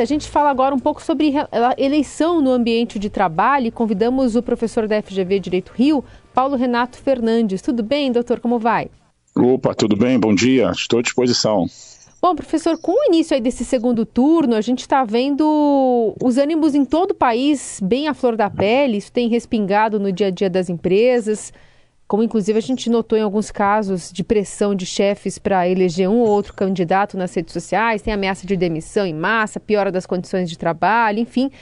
A gente fala agora um pouco sobre eleição no ambiente de trabalho e convidamos o professor da FGV Direito Rio, Paulo Renato Fernandes. Tudo bem, doutor? Como vai? Opa, tudo bem? Bom dia. Estou à disposição. Bom, professor, com o início aí desse segundo turno, a gente está vendo os ânimos em todo o país bem à flor da pele. Isso tem respingado no dia a dia das empresas como inclusive a gente notou em alguns casos de pressão de chefes para eleger um ou outro candidato nas redes sociais, tem ameaça de demissão em massa, piora das condições de trabalho, enfim.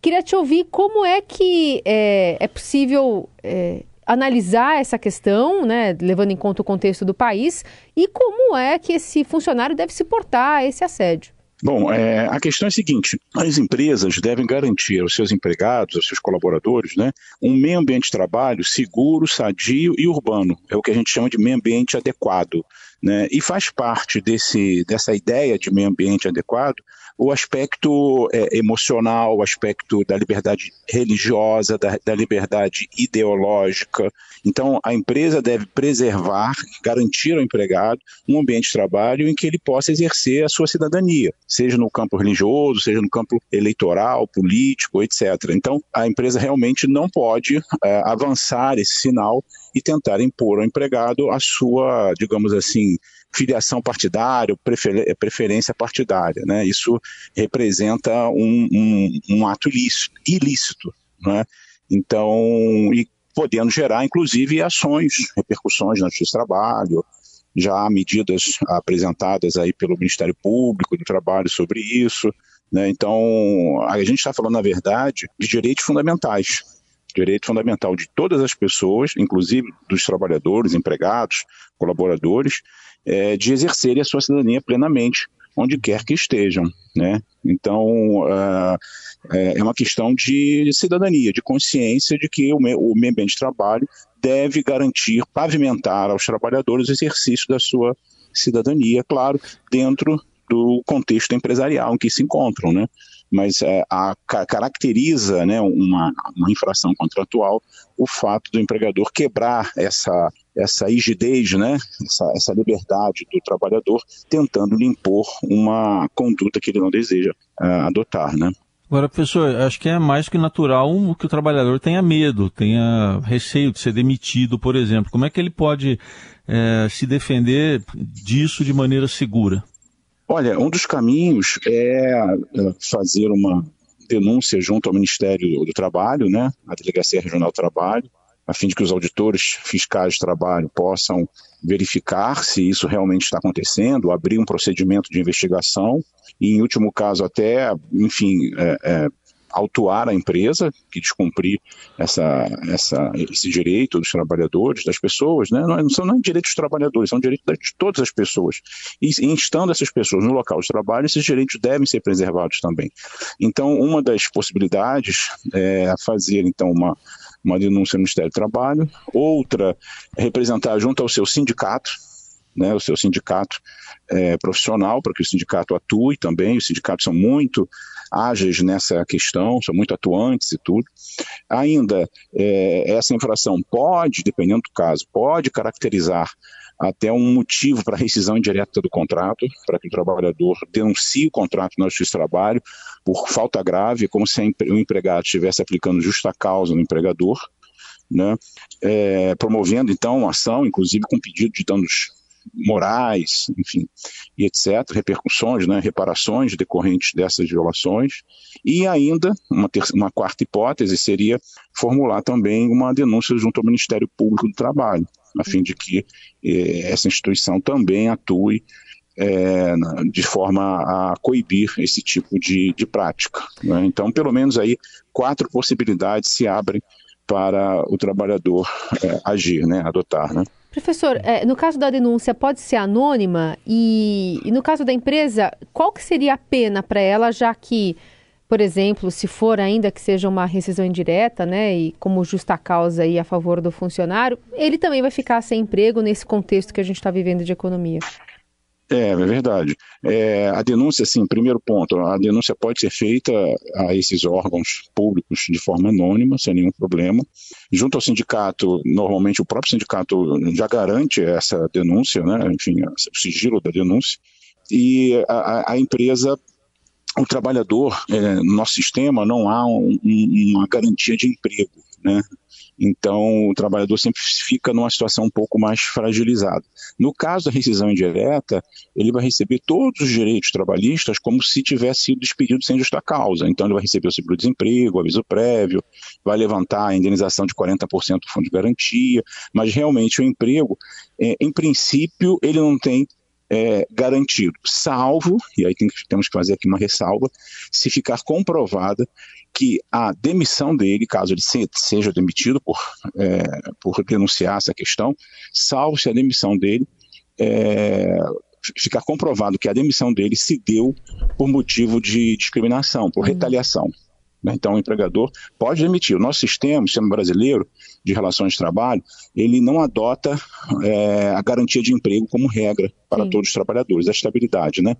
Queria te ouvir como é que é, é possível é, analisar essa questão, né, levando em conta o contexto do país, e como é que esse funcionário deve se portar a esse assédio. Bom, é, a questão é a seguinte: as empresas devem garantir aos seus empregados, aos seus colaboradores, né, um meio ambiente de trabalho seguro, sadio e urbano. É o que a gente chama de meio ambiente adequado. Né? E faz parte desse, dessa ideia de meio ambiente adequado o aspecto é, emocional, o aspecto da liberdade religiosa, da, da, liberdade ideológica. Então, a empresa deve preservar, garantir ao empregado um ambiente de trabalho em que ele possa exercer a sua cidadania, seja no campo religioso, seja no campo eleitoral, político, etc. Então, a empresa realmente não pode é, avançar esse sinal e tentar impor ao empregado a sua, digamos assim, filiação partidária, prefer, preferência partidária. Né? Isso representa um, um, um ato ilícito, ilícito né? então, e podendo gerar, inclusive, ações, repercussões na Justiça do Trabalho, já há medidas apresentadas aí pelo Ministério Público do Trabalho sobre isso, né? Então, a gente está falando, na verdade, de direitos fundamentais, direito fundamental de todas as pessoas, inclusive dos trabalhadores, empregados, colaboradores, é, de exercerem a sua cidadania plenamente, onde quer que estejam. Né? Então, uh, é uma questão de cidadania, de consciência de que o, o meio ambiente de trabalho deve garantir, pavimentar aos trabalhadores o exercício da sua cidadania, claro, dentro do contexto empresarial em que se encontram, né? Mas é, a, caracteriza né, uma, uma infração contratual o fato do empregador quebrar essa, essa rigidez, né, essa, essa liberdade do trabalhador, tentando lhe impor uma conduta que ele não deseja uh, adotar, né. Agora, professor, acho que é mais que natural que o trabalhador tenha medo, tenha receio de ser demitido, por exemplo. Como é que ele pode é, se defender disso de maneira segura? Olha, um dos caminhos é, é fazer uma denúncia junto ao Ministério do Trabalho, né, a Delegacia Regional do Trabalho, a fim de que os auditores fiscais de trabalho possam verificar se isso realmente está acontecendo, abrir um procedimento de investigação e, em último caso, até, enfim, é, é, autuar a empresa que descumprir essa, essa, esse direito dos trabalhadores, das pessoas, né? não, são nem direitos dos trabalhadores, são direitos de todas as pessoas. E instando essas pessoas no local de trabalho, esses direitos devem ser preservados também. Então, uma das possibilidades é fazer, então, uma, uma denúncia no Ministério do Trabalho, outra é representar junto ao seu sindicato, né, o seu sindicato é, profissional, para que o sindicato atue também. Os sindicatos são muito ágeis nessa questão, são muito atuantes e tudo. Ainda, é, essa infração pode, dependendo do caso, pode caracterizar até um motivo para rescisão indireta do contrato, para que o trabalhador denuncie o contrato na Justiça do Trabalho por falta grave, como se o empregado estivesse aplicando justa causa no empregador, né? É, promovendo então uma ação, inclusive com pedido de danos morais, enfim, e etc., repercussões, né, reparações decorrentes dessas violações. E ainda, uma, uma quarta hipótese seria formular também uma denúncia junto ao Ministério Público do Trabalho, a fim de que eh, essa instituição também atue é, de forma a coibir esse tipo de, de prática. Né? Então, pelo menos aí, quatro possibilidades se abrem para o trabalhador é, agir, né, adotar, né? Professor, é, no caso da denúncia pode ser anônima e, e, no caso da empresa, qual que seria a pena para ela, já que, por exemplo, se for ainda que seja uma rescisão indireta, né, e como justa causa aí a favor do funcionário, ele também vai ficar sem emprego nesse contexto que a gente está vivendo de economia? É, é verdade. É, a denúncia, assim, primeiro ponto, a denúncia pode ser feita a esses órgãos públicos de forma anônima, sem nenhum problema. Junto ao sindicato, normalmente o próprio sindicato já garante essa denúncia, né, enfim, o sigilo da denúncia, e a, a empresa o trabalhador, é, no nosso sistema, não há um, uma garantia de emprego, né? Então, o trabalhador sempre fica numa situação um pouco mais fragilizada. No caso da rescisão indireta, ele vai receber todos os direitos trabalhistas como se tivesse sido despedido sem justa causa. Então, ele vai receber o seguro-desemprego, aviso prévio, vai levantar a indenização de 40% do fundo de garantia, mas realmente o emprego, é, em princípio, ele não tem é, garantido, salvo, e aí tem, temos que fazer aqui uma ressalva, se ficar comprovada que a demissão dele, caso ele se, seja demitido por, é, por denunciar essa questão, salvo se a demissão dele é, ficar comprovado que a demissão dele se deu por motivo de discriminação, por uhum. retaliação. Né? Então, o empregador pode demitir. O nosso sistema, o sistema brasileiro de relações de trabalho, ele não adota é, a garantia de emprego como regra para Sim. todos os trabalhadores, a estabilidade, né?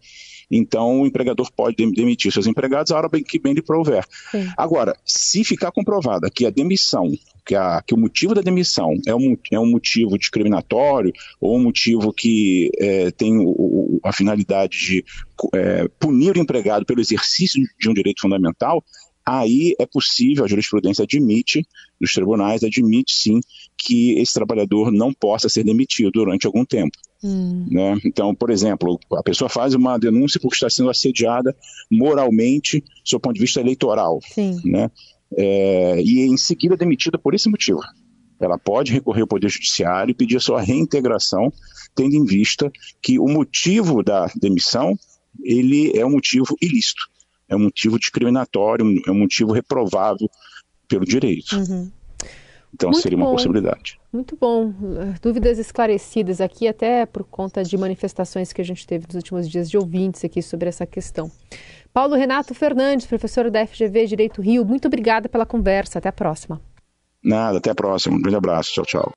Então, o empregador pode demitir seus empregados a hora bem que bem lhe prover. Sim. Agora, se ficar comprovada que a demissão, que, a, que o motivo da demissão é um, é um motivo discriminatório ou um motivo que é, tem o, a finalidade de é, punir o empregado pelo exercício de um direito fundamental, aí é possível, a jurisprudência admite, dos tribunais, admite sim que esse trabalhador não possa ser demitido durante algum tempo. Hum. Né? Então, por exemplo, a pessoa faz uma denúncia porque está sendo assediada moralmente, do seu ponto de vista eleitoral. Sim. Né? É, e em seguida é demitida por esse motivo. Ela pode recorrer ao Poder Judiciário e pedir a sua reintegração, tendo em vista que o motivo da demissão ele é um motivo ilícito é um motivo discriminatório, é um motivo reprovável pelo direito. Uhum. Então Muito seria uma bom. possibilidade. Muito bom. Dúvidas esclarecidas aqui, até por conta de manifestações que a gente teve nos últimos dias de ouvintes aqui sobre essa questão. Paulo Renato Fernandes, professor da FGV Direito Rio, muito obrigada pela conversa. Até a próxima. Nada, até a próxima. Um grande abraço. Tchau, tchau.